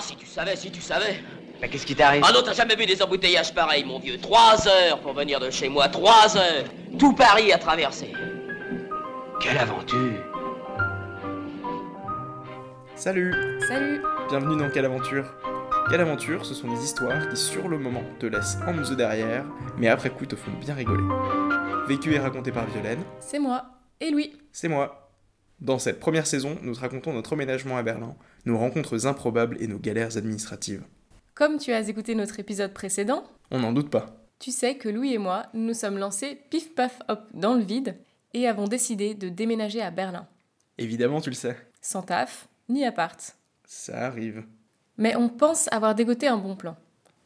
si tu savais, si tu savais. Mais qu'est-ce qui t'arrive Ah non, t'as jamais vu des embouteillages pareils, mon vieux. Trois heures pour venir de chez moi, trois heures. Tout Paris à traverser. Quelle aventure Salut Salut Bienvenue dans Quelle Aventure Quelle Aventure, ce sont des histoires qui sur le moment te laissent en the derrière, mais après coup te font bien rigoler. Vécu et raconté par Violaine, C'est moi. Et Louis. c'est moi. Dans cette première saison, nous te racontons notre emménagement à Berlin, nos rencontres improbables et nos galères administratives. Comme tu as écouté notre épisode précédent, On n'en doute pas. tu sais que Louis et moi nous nous sommes lancés pif paf hop dans le vide et avons décidé de déménager à Berlin. Évidemment, tu le sais. Sans taf, ni appart. Ça arrive. Mais on pense avoir dégoté un bon plan.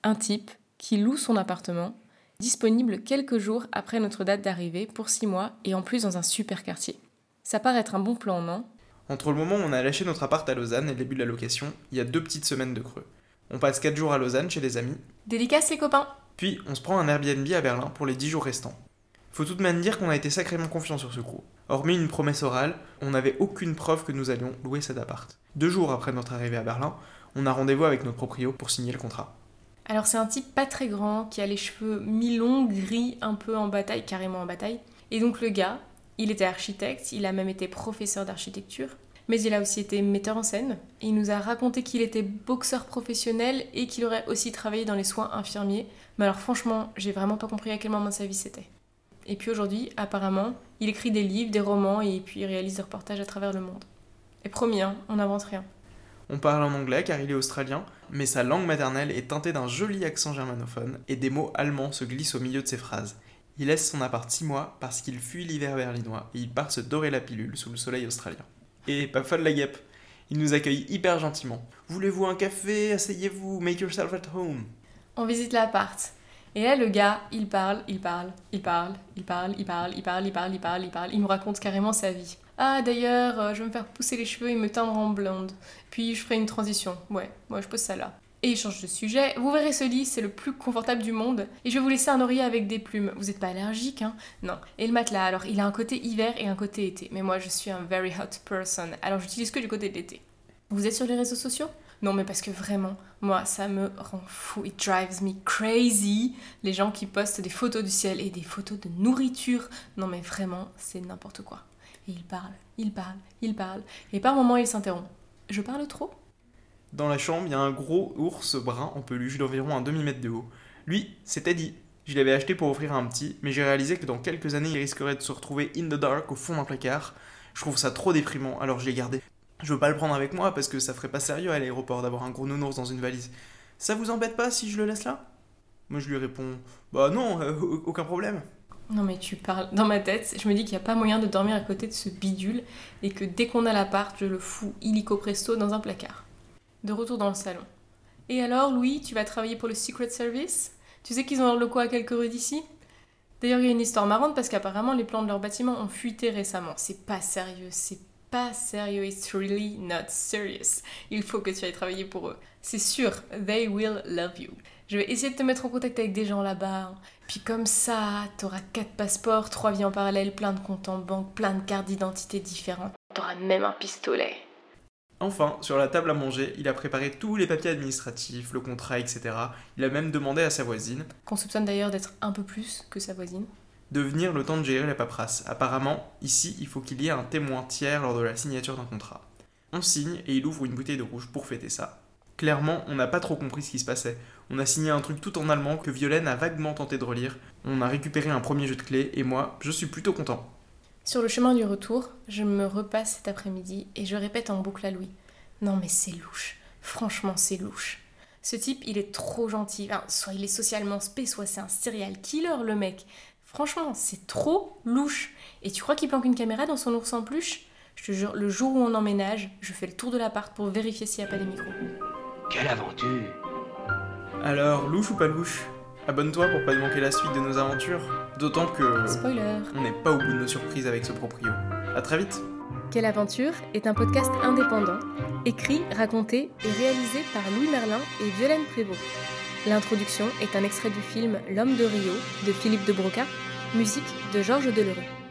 Un type qui loue son appartement, disponible quelques jours après notre date d'arrivée pour six mois et en plus dans un super quartier. Ça paraît être un bon plan, non? Entre le moment où on a lâché notre appart à Lausanne et le début de la location, il y a deux petites semaines de creux. On passe 4 jours à Lausanne chez des amis, Dédicace les copains puis on se prend un Airbnb à Berlin pour les 10 jours restants. Faut tout de même dire qu'on a été sacrément confiants sur ce coup. Hormis une promesse orale, on n'avait aucune preuve que nous allions louer cet appart. Deux jours après notre arrivée à Berlin, on a rendez-vous avec notre proprio pour signer le contrat. Alors c'est un type pas très grand qui a les cheveux mi-longs, gris, un peu en bataille, carrément en bataille. Et donc le gars, il était architecte, il a même été professeur d'architecture, mais il a aussi été metteur en scène. Il nous a raconté qu'il était boxeur professionnel et qu'il aurait aussi travaillé dans les soins infirmiers. Mais alors franchement, j'ai vraiment pas compris à quel moment de sa vie c'était. Et puis aujourd'hui, apparemment, il écrit des livres, des romans et puis il réalise des reportages à travers le monde. Et promis, hein, on n'invente rien. On parle en anglais car il est australien, mais sa langue maternelle est teintée d'un joli accent germanophone et des mots allemands se glissent au milieu de ses phrases. Il laisse son appart 6 mois parce qu'il fuit l'hiver berlinois et il part se dorer la pilule sous le soleil australien. Et pas folle la guêpe, il nous accueille hyper gentiment. Voulez-vous un café? Asseyez-vous, make yourself at home. On visite l'appart. Et là, le gars, il parle, il parle, il parle, il parle, il parle, il parle, il parle, il parle, il parle. Il me raconte carrément sa vie. Ah, d'ailleurs, euh, je vais me faire pousser les cheveux et me teindre en blonde. Puis je ferai une transition. Ouais, moi je pose ça là. Et il change de sujet. Vous verrez ce lit, c'est le plus confortable du monde. Et je vais vous laisser un oreiller avec des plumes. Vous n'êtes pas allergique, hein? Non. Et le matelas, alors, il a un côté hiver et un côté été. Mais moi, je suis un very hot person. Alors, j'utilise que du côté de. Vous êtes sur les réseaux sociaux? Non, mais parce que vraiment, moi, ça me rend fou. It drives me crazy. Les gens qui postent des photos du ciel et des photos de nourriture. Non, mais vraiment, c'est n'importe quoi. Et il parle, il parle, il parle. Et par moments, il s'interrompt. Je parle trop? Dans la chambre, il y a un gros ours brun en peluche d'environ un demi-mètre de haut. Lui, c'était dit. Je l'avais acheté pour offrir à un petit, mais j'ai réalisé que dans quelques années, il risquerait de se retrouver in the dark au fond d'un placard. Je trouve ça trop déprimant, alors je l'ai gardé. Je veux pas le prendre avec moi parce que ça ferait pas sérieux à l'aéroport d'avoir un gros nounours dans une valise. Ça vous embête pas si je le laisse là? Moi je lui réponds Bah non, euh, aucun problème. Non, mais tu parles. Dans ma tête, je me dis qu'il n'y a pas moyen de dormir à côté de ce bidule et que dès qu'on a l'appart, je le fous illico presto dans un placard. De retour dans le salon. Et alors, Louis, tu vas travailler pour le Secret Service? Tu sais qu'ils ont leur locaux à quelques rues d'ici? D'ailleurs, il y a une histoire marrante parce qu'apparemment, les plans de leur bâtiment ont fuité récemment. C'est pas sérieux, c'est pas sérieux, it's really not serious. Il faut que tu ailles travailler pour eux. C'est sûr, they will love you. Je vais essayer de te mettre en contact avec des gens là-bas. hein. Puis comme ça, t'auras quatre passeports, trois vies en parallèle, plein de comptes en banque, plein de cartes d'identité différentes. T'auras même un pistolet. Enfin, sur la table à manger, il a préparé tous les papiers administratifs, le contrat, etc. Il a même demandé à sa voisine Qu'on soupçonne d'ailleurs d'être un peu plus que sa voisine. de venir le temps de gérer la paperasse. Apparemment, ici, il faut qu'il y ait un témoin tiers lors de la signature d'un contrat. On signe et il ouvre une bouteille de rouge pour fêter ça. Clairement, on n'a pas trop compris ce qui se passait. On a signé un truc tout en allemand que Violaine a vaguement tenté de relire. On a récupéré un premier jeu de clés et moi, je suis plutôt content. Sur le chemin du retour, je me repasse cet après-midi et je répète en boucle à Louis. Non mais c'est louche. Franchement, c'est louche. Ce type, il est trop gentil. Enfin, soit il est socialement spé, soit c'est un serial killer, le mec. Franchement, c'est trop louche. Et tu crois qu'il planque une caméra dans son ours en peluche? Je te jure, le jour où on emménage, je fais le tour de l'appart pour vérifier s'il n'y a pas des micros. Quelle aventure Alors, louche ou pas louche? Abonne-toi pour pas manquer la suite de nos aventures. D'autant que Spoiler on n'est pas au bout de nos surprises avec ce proprio. À très vite Quelle aventure est un podcast indépendant, écrit, raconté et réalisé par Louis Merlin et Violaine Prévost. L'introduction est un extrait du film L'homme de Rio de Philippe de Broca, musique de Georges Delerue.